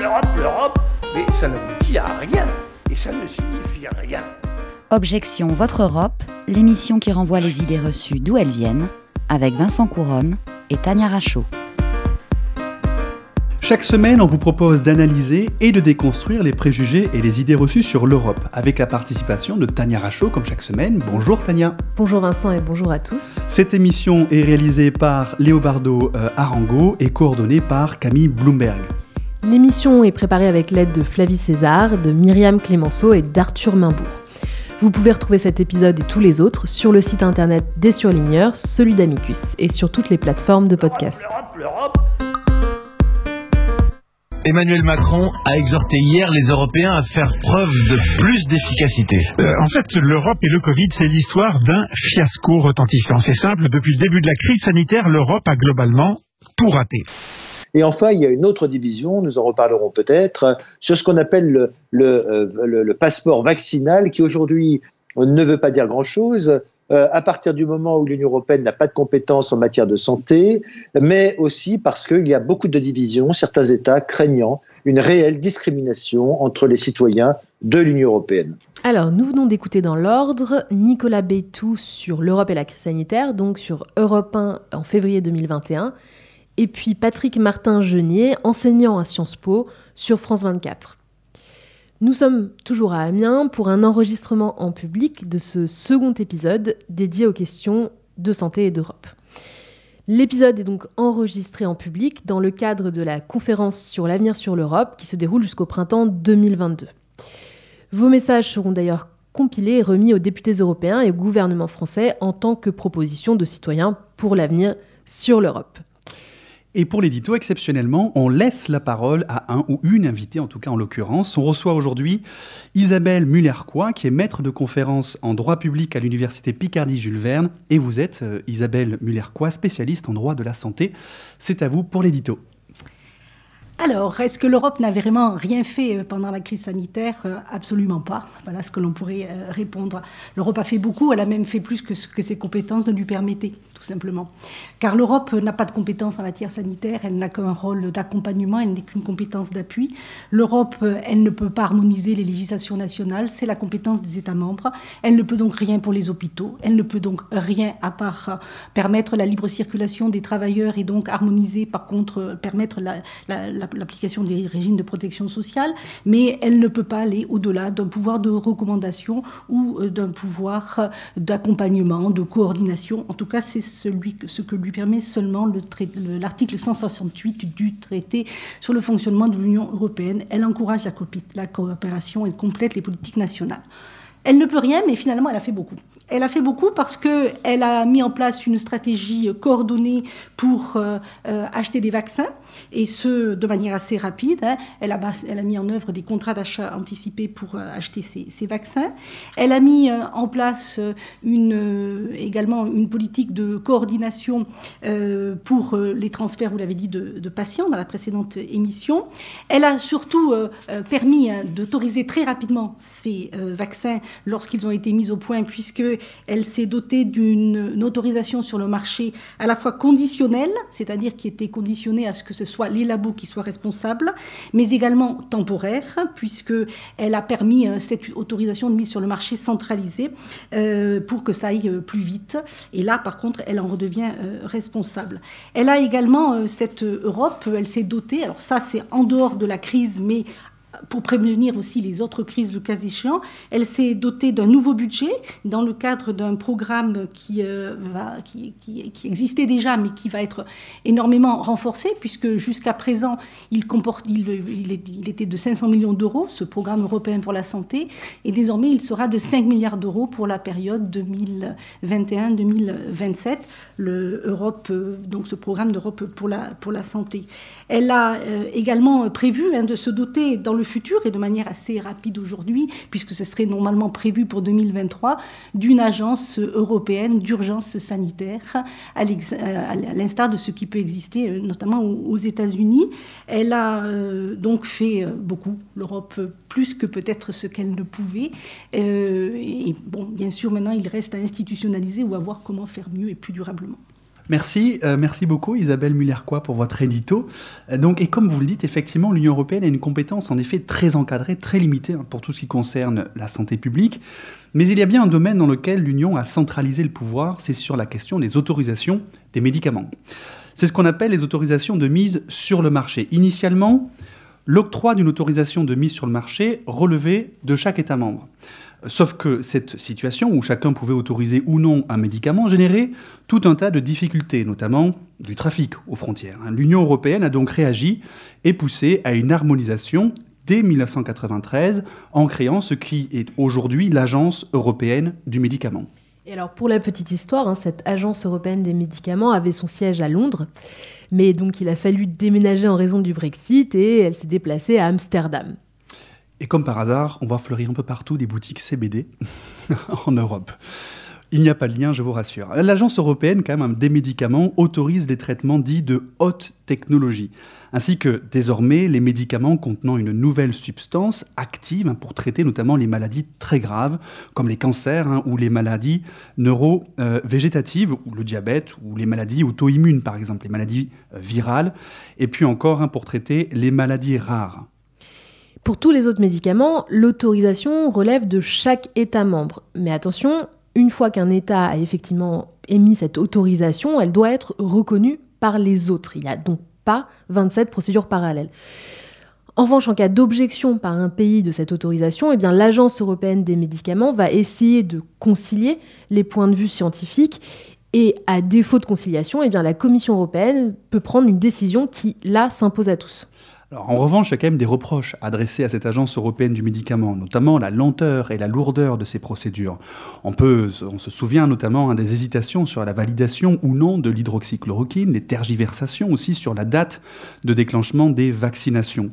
l'Europe, l'Europe, mais ça n'aboutit à rien et ça ne signifie rien. Objection Votre Europe, l'émission qui renvoie les idées reçues d'où elles viennent, avec Vincent Couronne et Tania Rachaud. Chaque semaine, on vous propose d'analyser et de déconstruire les préjugés et les idées reçues sur l'Europe, avec la participation de Tania Rachaud, comme chaque semaine. Bonjour Tania. Bonjour Vincent et bonjour à tous. Cette émission est réalisée par Léobardo euh, Arango et coordonnée par Camille Bloomberg. L'émission est préparée avec l'aide de Flavie César, de Myriam Clémenceau et d'Arthur Mainbourg. Vous pouvez retrouver cet épisode et tous les autres sur le site internet des surligneurs, celui d'Amicus, et sur toutes les plateformes de podcast. L'Europe, l'Europe, Emmanuel Macron a exhorté hier les Européens à faire preuve de plus d'efficacité. Euh, en fait, l'Europe et le Covid, c'est l'histoire d'un fiasco retentissant. C'est simple, depuis le début de la crise sanitaire, l'Europe a globalement tout raté. Et enfin, il y a une autre division, nous en reparlerons peut-être, sur ce qu'on appelle le, euh, passeport vaccinal, qui aujourd'hui ne veut pas dire grand-chose. euh, à partir du moment où l'Union européenne n'a pas de compétences en matière de santé, mais aussi parce qu'il y a beaucoup de divisions, certains États craignant une réelle discrimination entre les citoyens de l'Union européenne. Alors, nous venons d'écouter dans l'ordre Nicolas Bétou sur l'Europe et la crise sanitaire, donc sur Europe 1 en février 2021, et puis Patrick Martin-Genier, enseignant à Sciences Po, sur France 24. Nous sommes toujours à Amiens pour un enregistrement en public de ce second épisode dédié aux questions de santé et d'Europe. L'épisode est donc enregistré en public dans le cadre de la conférence sur l'avenir sur l'Europe qui se déroule jusqu'au printemps 2022. Vos messages seront d'ailleurs compilés et remis aux députés européens et au gouvernement français en tant que proposition de citoyens pour l'avenir sur l'Europe. Et pour l'édito, exceptionnellement, on laisse la parole à un ou une invitée, en tout cas en l'occurrence. On reçoit aujourd'hui Isabelle Muller-Coy, qui est maître de conférence en droit public à l'université Picardie-Jules Verne. Et vous êtes, euh, Isabelle Muller-Coy, spécialiste en droit de la santé. C'est à vous pour l'édito. Alors, est-ce que l'Europe n'a vraiment rien fait euh, pendant la crise sanitaire? Euh, Absolument pas. Voilà ce que l'on pourrait euh, répondre. L'Europe a fait beaucoup, elle a même fait plus que ce que ses compétences ne lui permettaient, tout simplement. Car l'Europe n'a pas de compétences en matière sanitaire, elle n'a qu'un rôle d'accompagnement, elle n'est qu'une compétence d'appui. L'Europe, elle ne peut pas harmoniser les législations nationales, c'est la compétence des États membres. Elle ne peut donc rien pour les hôpitaux, elle ne peut donc rien à part permettre la libre circulation des travailleurs et donc harmoniser, par contre, permettre la- la- la- l'application des régimes de protection sociale, mais elle ne peut pas aller au-delà d'un pouvoir de recommandation ou euh, d'un pouvoir euh, d'accompagnement, de coordination. En tout cas, c'est ce que lui permet seulement l'article 168 du traité sur le fonctionnement de l'Union européenne. Elle encourage la, la coopération et complète les politiques nationales. Elle ne peut rien, mais finalement, elle a fait beaucoup. Elle a fait beaucoup parce qu'elle a mis en place une stratégie coordonnée pour euh, euh, acheter des vaccins, et ce, de manière assez rapide. hein. Elle, a, mis en œuvre des contrats d'achat anticipés pour euh, acheter ces, vaccins. Elle a mis en place également une politique de coordination pour les transferts, vous l'avez dit, de, patients dans la précédente émission. Elle a surtout permis hein, d'autoriser très rapidement ces vaccins lorsqu'ils ont été mis au point, puisque elle s'est dotée d'une une autorisation sur le marché à la fois conditionnelle, c'est-à-dire qui était conditionnée à ce que ce soit les labos qui soient responsables, mais également temporaire, puisque elle a permis euh, cette autorisation de mise sur le marché centralisée euh, pour que ça aille euh, plus vite. Et là, par contre, elle en redevient responsable. Elle a également cette Europe, elle s'est dotée. Alors ça, c'est en dehors de la crise, mais pour prévenir aussi les autres crises le cas échéant, elle s'est dotée d'un nouveau budget dans le cadre d'un programme qui, euh, qui, existait déjà mais qui va être énormément renforcé puisque jusqu'à présent il, comporte, il, était de 500 millions d'euros, ce programme européen pour la santé, et désormais il sera de 5 milliards d'euros pour la période 2021-2027, le Europe, donc ce programme d'Europe pour la, pour la santé. Elle a euh, également prévu hein, de se doter dans le futur et de manière assez rapide aujourd'hui, puisque ce serait normalement prévu pour 2023, d'une agence européenne d'urgence sanitaire, à l'instar de ce qui peut exister euh, notamment aux États-Unis. Elle a euh, donc fait beaucoup, l'Europe, plus que peut-être ce qu'elle ne pouvait. Euh, et bon, bien sûr, maintenant, il reste à institutionnaliser ou à voir comment faire mieux et plus durablement. Merci, euh, merci beaucoup Isabelle Muller-Quoi pour votre édito. Euh, donc, et comme vous le dites, effectivement, l'Union européenne a une compétence en effet très encadrée, très limitée hein, pour tout ce qui concerne la santé publique. Mais il y a bien un domaine dans lequel l'Union a centralisé le pouvoir, c'est sur la question des autorisations des médicaments. C'est ce qu'on appelle les autorisations de mise sur le marché. Initialement, l'octroi d'une autorisation de mise sur le marché relevait de chaque État membre. Sauf que cette situation où chacun pouvait autoriser ou non un médicament générait tout un tas de difficultés, notamment du trafic aux frontières. L'Union européenne a donc réagi et poussé à une harmonisation dès 1993 en créant ce qui est aujourd'hui l'Agence européenne du médicament. Et alors pour la petite histoire, hein, cette Agence européenne des médicaments avait son siège à Londres, mais donc il a fallu déménager en raison du Brexit et elle s'est déplacée à Amsterdam. Et comme par hasard, on voit fleurir un peu partout des boutiques CBD en Europe. Il n'y a pas de lien, je vous rassure. L'Agence européenne, quand même, des médicaments autorise les traitements dits de haute technologie, ainsi que désormais les médicaments contenant une nouvelle substance active hein, pour traiter notamment les maladies très graves, comme les cancers hein, ou les maladies neuro-végétatives, ou le diabète, ou les maladies auto-immunes, par exemple, les maladies euh, virales, et puis encore hein, pour traiter les maladies rares. Pour tous les autres médicaments, l'autorisation relève de chaque État membre. Mais attention, une fois qu'un État a effectivement émis cette autorisation, elle doit être reconnue par les autres. Il n'y a donc pas 27 procédures parallèles. En revanche, en cas d'objection par un pays de cette autorisation, eh l'Agence européenne des médicaments va essayer de concilier les points de vue scientifiques et à défaut de conciliation, eh la Commission européenne peut prendre une décision qui, là, s'impose à tous en revanche, il y a quand même des reproches adressés à cette agence européenne du médicament, notamment la lenteur et la lourdeur de ces procédures. On, peut, on se souvient notamment hein, des hésitations sur la validation ou non de l'hydroxychloroquine, les tergiversations aussi sur la date de déclenchement des vaccinations.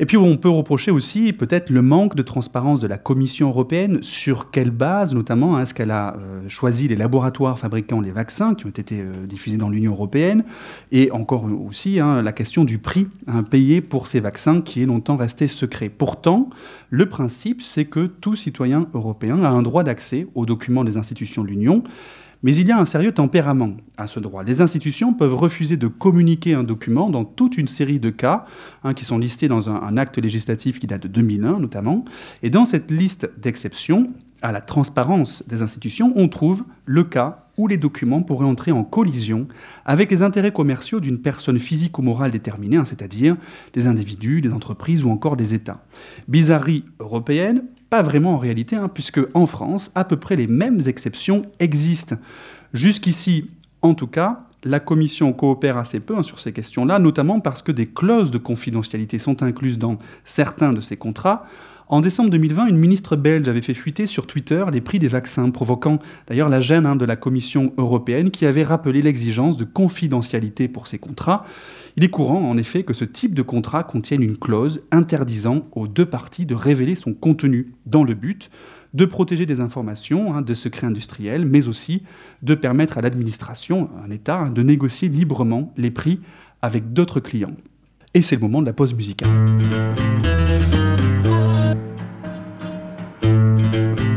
Et puis on peut reprocher aussi peut-être le manque de transparence de la Commission européenne sur quelle base notamment hein, est-ce qu'elle a euh, choisi les laboratoires fabriquant les vaccins qui ont été euh, diffusés dans l'Union européenne et encore aussi hein, la question du prix hein, payé pour ces vaccins qui est longtemps resté secret. Pourtant, le principe c'est que tout citoyen européen a un droit d'accès aux documents des institutions de l'Union mais il y a un sérieux tempérament à ce droit. Les institutions peuvent refuser de communiquer un document dans toute une série de cas, hein, qui sont listés dans un, acte législatif qui date de 2001 notamment. Et dans cette liste d'exceptions à la transparence des institutions, on trouve le cas où les documents pourraient entrer en collision avec les intérêts commerciaux d'une personne physique ou morale déterminée, hein, c'est-à-dire des individus, des entreprises ou encore des États. Bizarrerie européenne, pas vraiment en réalité, hein, puisque en France, à peu près les mêmes exceptions existent. Jusqu'ici, en tout cas, la Commission coopère assez peu hein, sur ces questions-là, notamment parce que des clauses de confidentialité sont incluses dans certains de ces contrats, en décembre 2020, une ministre belge avait fait fuiter sur Twitter les prix des vaccins, provoquant d'ailleurs la gêne hein, de la Commission européenne qui avait rappelé l'exigence de confidentialité pour ces contrats. Il est courant en effet que ce type de contrat contienne une clause interdisant aux deux parties de révéler son contenu dans le but de protéger des informations hein, de secrets industriels, mais aussi de permettre à l'administration, un État, hein, de négocier librement les prix avec d'autres clients. Et c'est le moment de la pause musicale. Alors,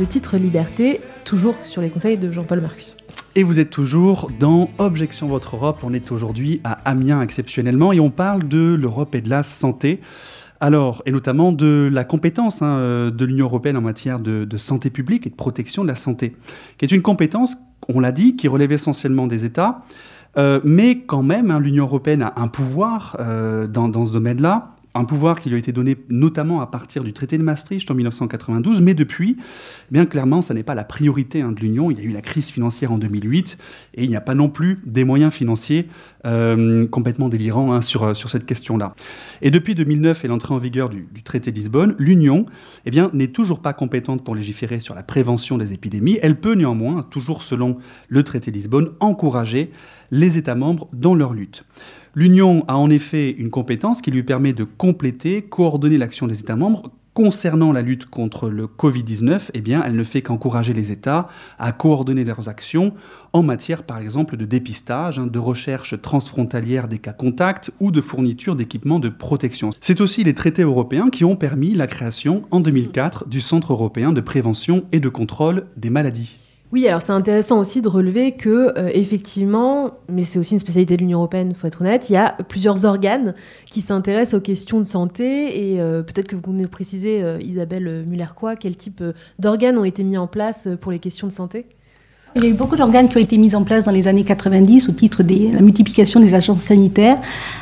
le titre Liberté, toujours sur les conseils de Jean-Paul Marcus. Et vous êtes toujours dans Objection Votre Europe. On est aujourd'hui à Amiens exceptionnellement et on parle de l'Europe et de la santé. Alors, et notamment de la compétence hein, euh, de l'Union européenne en matière de, santé publique et de protection de la santé, qui est une compétence, on l'a dit, qui relève essentiellement des États, euh, mais quand même, hein, l'Union européenne a un pouvoir euh, dans, dans, ce domaine-là un pouvoir qui lui a été donné notamment à partir du traité de Maastricht en 1992, mais depuis, bien clairement, ça n'est pas la priorité hein, de l'Union. Il y a eu la crise financière en 2008 et il n'y a pas non plus des moyens financiers euh, complètement délirants hein, sur, euh, sur cette question-là. Et depuis 2009 et l'entrée en vigueur du, traité de Lisbonne, l'Union eh n'est toujours pas compétente pour légiférer sur la prévention des épidémies. Elle peut néanmoins, toujours selon le traité de Lisbonne, encourager les États membres dans leur lutte. L'Union a en effet une compétence qui lui permet de compléter, coordonner l'action des États membres. Concernant la lutte contre le Covid-19, eh elle ne fait qu'encourager les États à coordonner leurs actions en matière, par exemple, de dépistage, hein, de recherche transfrontalière des cas contacts ou de fourniture d'équipements de protection. C'est aussi les traités européens qui ont permis la création, en 2004, du Centre européen de prévention et de contrôle des maladies. Oui, alors c'est intéressant aussi de relever que, euh, effectivement, mais c'est aussi une spécialité de l'Union européenne, il faut être honnête, il y a plusieurs organes qui s'intéressent aux questions de santé et euh, peut-être que vous venez de préciser, euh, Isabelle Muller-Quoi, quel type d'organes ont été mis en place pour les questions de santé? Il y a eu beaucoup d'organes qui ont été mis en place dans les années 90 au titre de la multiplication des agences sanitaires.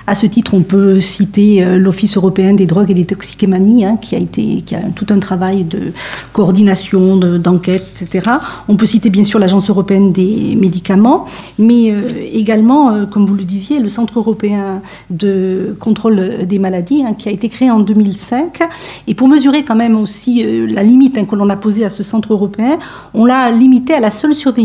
À ce titre, on peut citer euh, l'Office européen des drogues et des toxicomanies, hein, qui a été, qui a tout un travail de coordination, d'enquête, etc. On peut citer bien sûr l'Agence européenne des médicaments, mais euh, également, euh, comme vous le disiez, le Centre européen de contrôle des maladies, hein, qui a été créé en 2005. Et pour mesurer quand même aussi la limite hein, que l'on a posée à ce centre européen, on l'a limité à la seule surveillance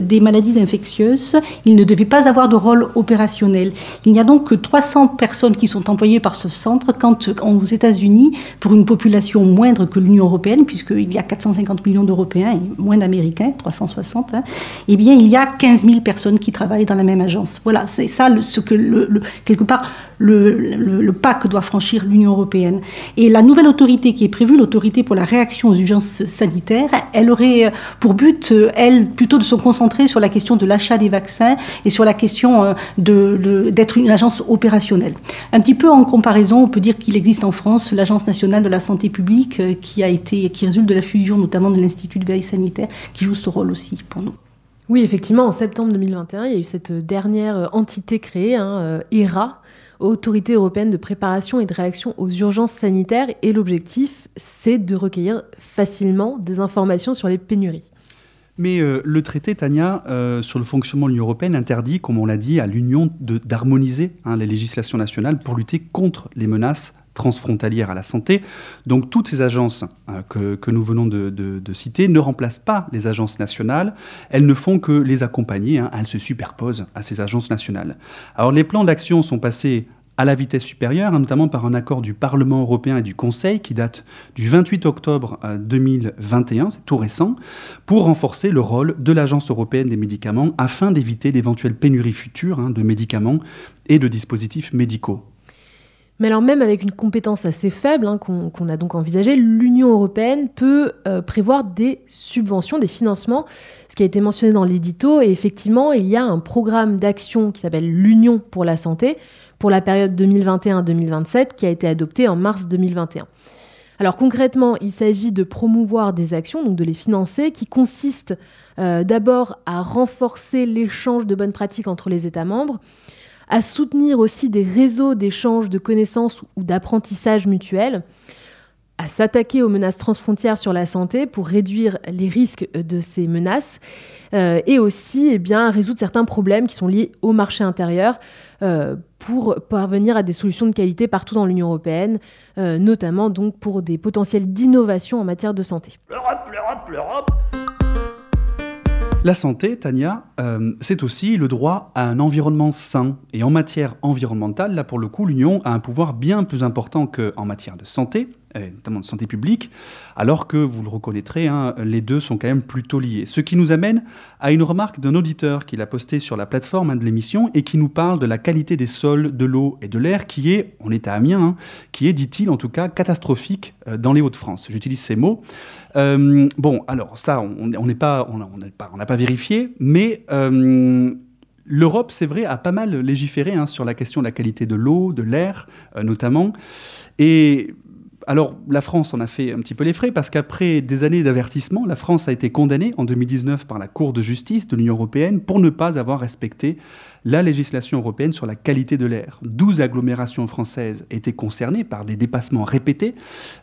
des maladies infectieuses. Il ne devait pas avoir de rôle opérationnel. Il n'y a donc que 300 personnes qui sont employées par ce centre, quand aux États-Unis, pour une population moindre que l'Union européenne, puisqu'il y a 450 millions d'Européens et moins d'Américains, 360, hein, eh bien, il y a 15 000 personnes qui travaillent dans la même agence. Voilà, c'est ça ce que, le, quelque part, le, pas que doit franchir l'Union européenne. Et la nouvelle autorité qui est prévue, l'autorité pour la réaction aux urgences sanitaires, elle aurait pour but, elle, plutôt de se concentrer sur la question de l'achat des vaccins et sur la question euh, d'être une agence opérationnelle. Un petit peu en comparaison, on peut dire qu'il existe en France l'Agence nationale de la santé publique euh, qui a été, qui résulte de la fusion notamment de l'Institut de veille sanitaire, qui joue ce rôle aussi pour nous. Oui, effectivement, en septembre 2021, il y a eu cette dernière entité créée, hein, ERA, Autorité européenne de préparation et de réaction aux urgences sanitaires, et l'objectif, c'est de recueillir facilement des informations sur les pénuries. Mais euh, le traité, Tania, euh, sur le fonctionnement de l'Union européenne interdit, comme on l'a dit, à l'Union d'harmoniser hein, les législations nationales pour lutter contre les menaces transfrontalières à la santé. Donc toutes ces agences hein, que, nous venons de, citer ne remplacent pas les agences nationales, elles ne font que les accompagner, hein. elles se superposent à ces agences nationales. Alors les plans d'action sont passés à la vitesse supérieure, hein, notamment par un accord du Parlement européen et du Conseil qui date du 28 octobre 2021, euh, c'est tout récent, pour renforcer le rôle de l'Agence européenne des médicaments afin d'éviter d'éventuelles pénuries futures hein, de médicaments et de dispositifs médicaux. Mais alors même avec une compétence assez faible hein, qu'on a donc envisagé, l'Union européenne peut euh, prévoir des subventions, des financements, ce qui a été mentionné dans l'édito. Et effectivement, il y a un programme d'action qui s'appelle l'Union pour la santé, pour la période 2021-2027 qui a été adopté en mars 2021. Alors concrètement, il s'agit de promouvoir des actions, donc de les financer, qui consistent euh, d'abord à renforcer l'échange de bonnes pratiques entre les États membres, à soutenir aussi des réseaux d'échange de connaissances ou d'apprentissage mutuel, à s'attaquer aux menaces transfrontières sur la santé pour réduire les risques de ces menaces, euh, et aussi eh bien, résoudre certains problèmes qui sont liés au marché intérieur, euh, pour parvenir à des solutions de qualité partout dans l'Union européenne, euh, notamment donc pour des potentiels d'innovation en matière de santé. L'Europe, l'Europe, l'Europe la santé, Tania, euh, c'est aussi le droit à un environnement sain. Et en matière environnementale, là pour le coup, l'Union a un pouvoir bien plus important qu'en matière de santé. Notamment de santé publique, alors que, vous le reconnaîtrez, hein, les deux sont quand même plutôt liés. Ce qui nous amène à une remarque d'un auditeur qu'il a posté sur la plateforme hein, de l'émission et qui nous parle de la qualité des sols, de l'eau et de l'air qui est, on est à Amiens, hein, qui est, dit-il en tout cas, catastrophique euh, dans les Hauts-de-France. J'utilise ces mots. Euh, bon, alors ça, on n'est pas, on n'a pas, vérifié, mais euh, L'Europe, c'est vrai, a pas mal légiféré sur la question de la qualité de l'eau, de l'air notamment. Et alors, la France en a fait un petit peu les frais parce qu'après des années d'avertissement, la France a été condamnée en 2019 par la Cour de justice de l'Union européenne pour ne pas avoir respecté la législation européenne sur la qualité de l'air. 12 agglomérations françaises étaient concernées par des dépassements répétés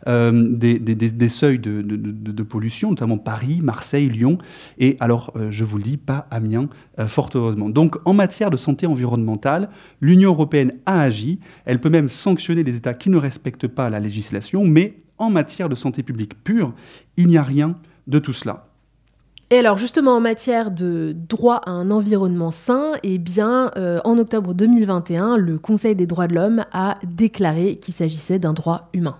euh, des, seuils de, pollution, notamment Paris, Marseille, Lyon, et alors, euh, je vous le dis, pas Amiens, euh, fort heureusement. Donc, en matière de santé environnementale, l'Union européenne a agi. Elle peut même sanctionner les États qui ne respectent pas la législation, mais en matière de santé publique pure, il n'y a rien de tout cela. Et alors justement en matière de droit à un environnement sain, eh bien euh, en octobre 2021, le Conseil des droits de l'homme a déclaré qu'il s'agissait d'un droit humain.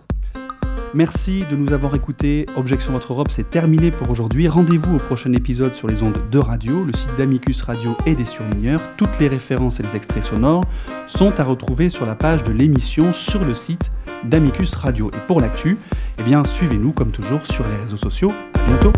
Merci de nous avoir écoutés. Objection Votre Europe, c'est terminé pour aujourd'hui. Rendez-vous au prochain épisode sur les ondes de radio, le site d'Amicus Radio et des surligneurs. Toutes les références et les extraits sonores sont à retrouver sur la page de l'émission sur le site d'Amicus Radio. Et pour l'actu, eh bien suivez-nous comme toujours sur les réseaux sociaux. À bientôt.